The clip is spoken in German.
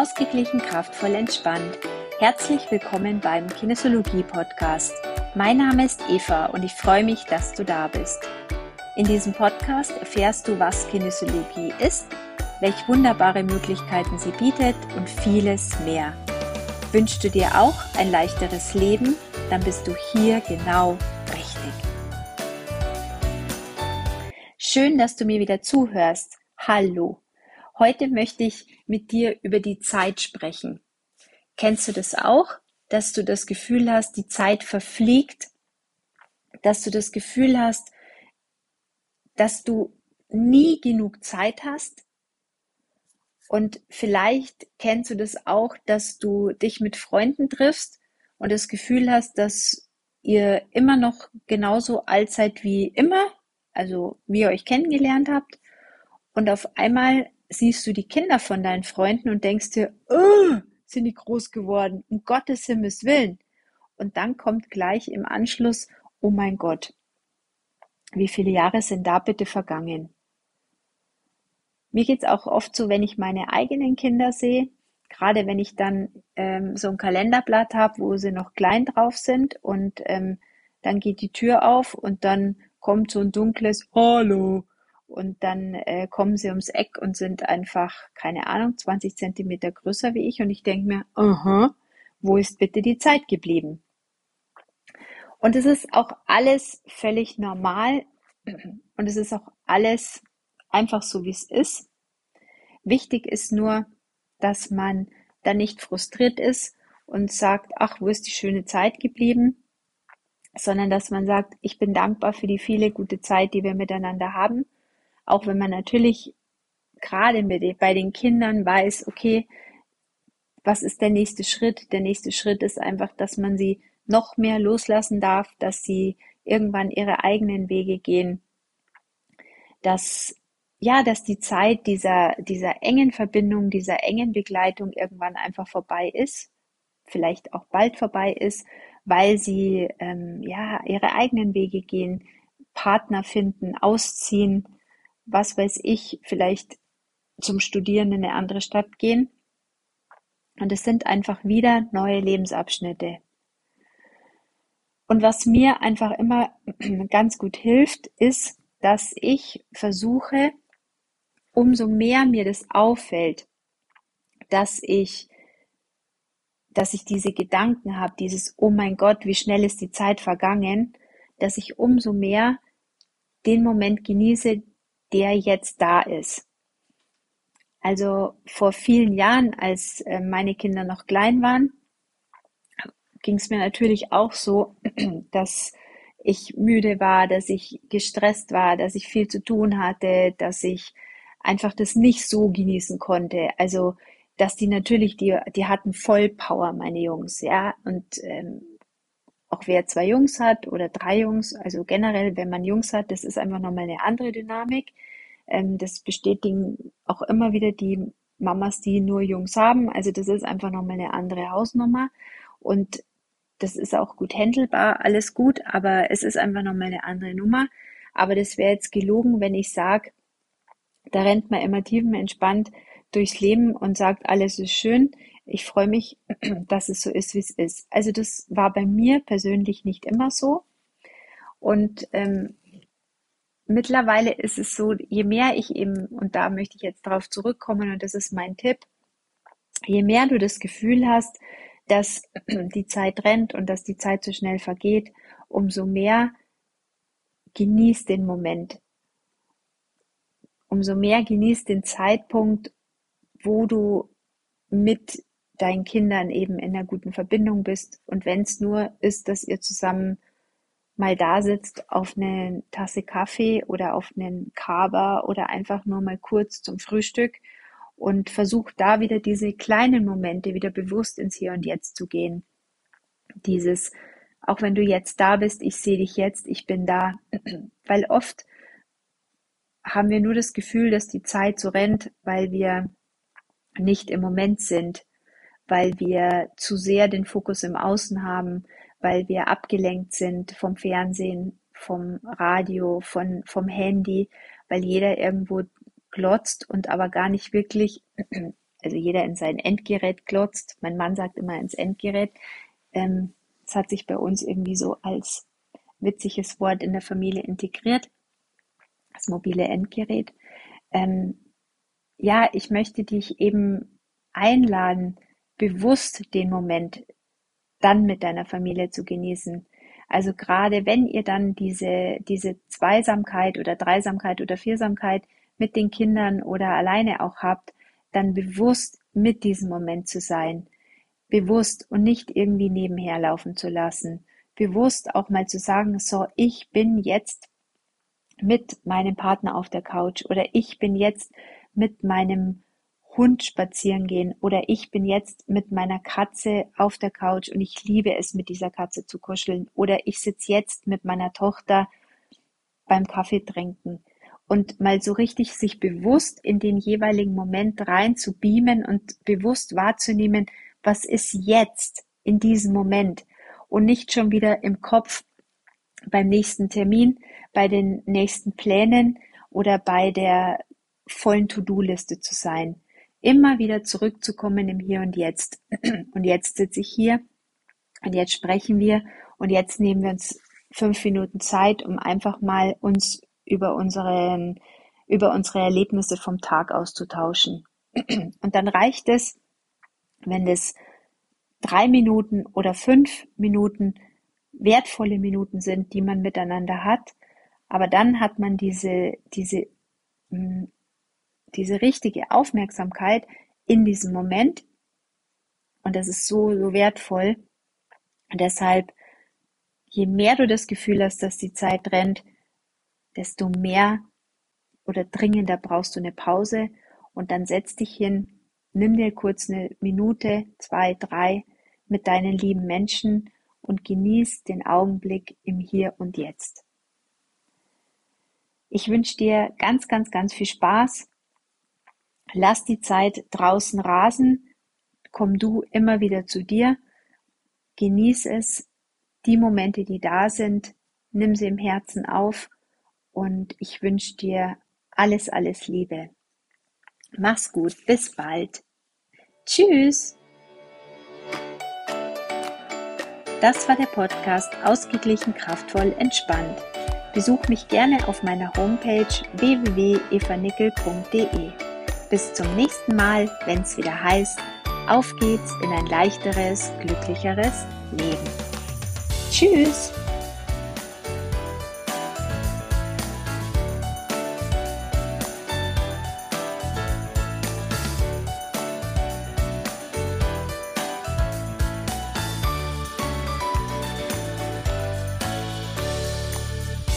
Ausgeglichen, kraftvoll, entspannt. Herzlich willkommen beim Kinesiologie Podcast. Mein Name ist Eva und ich freue mich, dass du da bist. In diesem Podcast erfährst du, was Kinesiologie ist, welche wunderbare Möglichkeiten sie bietet und vieles mehr. Wünschst du dir auch ein leichteres Leben, dann bist du hier genau richtig. Schön, dass du mir wieder zuhörst. Hallo. Heute möchte ich mit dir über die Zeit sprechen. Kennst du das auch, dass du das Gefühl hast, die Zeit verfliegt, dass du das Gefühl hast, dass du nie genug Zeit hast? Und vielleicht kennst du das auch, dass du dich mit Freunden triffst und das Gefühl hast, dass ihr immer noch genauso alt seid wie immer, also wie ihr euch kennengelernt habt. Und auf einmal siehst du die Kinder von deinen Freunden und denkst dir, oh, sind die groß geworden, um Gottes Himmels Willen. Und dann kommt gleich im Anschluss, oh mein Gott, wie viele Jahre sind da bitte vergangen? Mir geht's auch oft so, wenn ich meine eigenen Kinder sehe, gerade wenn ich dann ähm, so ein Kalenderblatt habe, wo sie noch klein drauf sind und ähm, dann geht die Tür auf und dann kommt so ein dunkles Hallo und dann äh, kommen sie ums Eck und sind einfach, keine Ahnung, 20 Zentimeter größer wie ich und ich denke mir, aha, wo ist bitte die Zeit geblieben? Und es ist auch alles völlig normal und es ist auch alles einfach so, wie es ist. Wichtig ist nur, dass man da nicht frustriert ist und sagt, ach, wo ist die schöne Zeit geblieben, sondern dass man sagt, ich bin dankbar für die viele gute Zeit, die wir miteinander haben auch wenn man natürlich gerade bei den Kindern weiß, okay, was ist der nächste Schritt? Der nächste Schritt ist einfach, dass man sie noch mehr loslassen darf, dass sie irgendwann ihre eigenen Wege gehen, dass ja, dass die Zeit dieser, dieser engen Verbindung, dieser engen Begleitung irgendwann einfach vorbei ist, vielleicht auch bald vorbei ist, weil sie ähm, ja ihre eigenen Wege gehen, Partner finden, ausziehen, was weiß ich, vielleicht zum Studieren in eine andere Stadt gehen. Und es sind einfach wieder neue Lebensabschnitte. Und was mir einfach immer ganz gut hilft, ist, dass ich versuche, umso mehr mir das auffällt, dass ich, dass ich diese Gedanken habe, dieses, oh mein Gott, wie schnell ist die Zeit vergangen, dass ich umso mehr den Moment genieße, der jetzt da ist. Also vor vielen Jahren, als äh, meine Kinder noch klein waren, ging es mir natürlich auch so, dass ich müde war, dass ich gestresst war, dass ich viel zu tun hatte, dass ich einfach das nicht so genießen konnte. Also, dass die natürlich, die, die hatten Vollpower, meine Jungs, ja. Und ähm, auch wer zwei Jungs hat oder drei Jungs, also generell, wenn man Jungs hat, das ist einfach nochmal eine andere Dynamik. Ähm, das bestätigen auch immer wieder die Mamas, die nur Jungs haben. Also das ist einfach nochmal eine andere Hausnummer. Und das ist auch gut handelbar, alles gut, aber es ist einfach nochmal eine andere Nummer. Aber das wäre jetzt gelogen, wenn ich sage, da rennt man immer tiefenentspannt durchs Leben und sagt, alles ist schön ich freue mich, dass es so ist, wie es ist. Also das war bei mir persönlich nicht immer so. Und ähm, mittlerweile ist es so, je mehr ich eben, und da möchte ich jetzt darauf zurückkommen, und das ist mein Tipp, je mehr du das Gefühl hast, dass die Zeit rennt und dass die Zeit so schnell vergeht, umso mehr genieß den Moment. Umso mehr genieß den Zeitpunkt, wo du mit deinen Kindern eben in einer guten Verbindung bist. Und wenn es nur ist, dass ihr zusammen mal da sitzt auf eine Tasse Kaffee oder auf einen Kaba oder einfach nur mal kurz zum Frühstück und versucht da wieder diese kleinen Momente wieder bewusst ins Hier und Jetzt zu gehen. Dieses, auch wenn du jetzt da bist, ich sehe dich jetzt, ich bin da. Weil oft haben wir nur das Gefühl, dass die Zeit so rennt, weil wir nicht im Moment sind weil wir zu sehr den Fokus im Außen haben, weil wir abgelenkt sind vom Fernsehen, vom Radio, von, vom Handy, weil jeder irgendwo glotzt und aber gar nicht wirklich also jeder in sein Endgerät glotzt. Mein Mann sagt immer ins Endgerät. Ähm, das hat sich bei uns irgendwie so als witziges Wort in der Familie integriert. Das mobile Endgerät. Ähm, ja, ich möchte dich eben einladen, bewusst den Moment dann mit deiner Familie zu genießen. Also gerade wenn ihr dann diese, diese Zweisamkeit oder Dreisamkeit oder Viersamkeit mit den Kindern oder alleine auch habt, dann bewusst mit diesem Moment zu sein. Bewusst und nicht irgendwie nebenher laufen zu lassen. Bewusst auch mal zu sagen, so, ich bin jetzt mit meinem Partner auf der Couch oder ich bin jetzt mit meinem Hund spazieren gehen oder ich bin jetzt mit meiner Katze auf der Couch und ich liebe es, mit dieser Katze zu kuscheln oder ich sitze jetzt mit meiner Tochter beim Kaffee trinken. Und mal so richtig sich bewusst in den jeweiligen Moment rein zu beamen und bewusst wahrzunehmen, was ist jetzt in diesem Moment? Und nicht schon wieder im Kopf beim nächsten Termin, bei den nächsten Plänen oder bei der vollen To-Do-Liste zu sein immer wieder zurückzukommen im Hier und Jetzt. Und jetzt sitze ich hier und jetzt sprechen wir und jetzt nehmen wir uns fünf Minuten Zeit, um einfach mal uns über unseren, über unsere Erlebnisse vom Tag auszutauschen. Und dann reicht es, wenn es drei Minuten oder fünf Minuten wertvolle Minuten sind, die man miteinander hat. Aber dann hat man diese, diese mm, diese richtige Aufmerksamkeit in diesem Moment. Und das ist so, so wertvoll. Und deshalb, je mehr du das Gefühl hast, dass die Zeit rennt, desto mehr oder dringender brauchst du eine Pause und dann setz dich hin, nimm dir kurz eine Minute, zwei, drei mit deinen lieben Menschen und genieß den Augenblick im Hier und Jetzt. Ich wünsche dir ganz, ganz, ganz viel Spaß Lass die Zeit draußen rasen, komm du immer wieder zu dir, genieß es, die Momente, die da sind, nimm sie im Herzen auf und ich wünsche dir alles, alles Liebe. Mach's gut, bis bald. Tschüss. Das war der Podcast Ausgeglichen, kraftvoll, entspannt. Besuch mich gerne auf meiner Homepage www.evanickel.de. Bis zum nächsten Mal, wenn es wieder heißt, auf geht's in ein leichteres, glücklicheres Leben. Tschüss!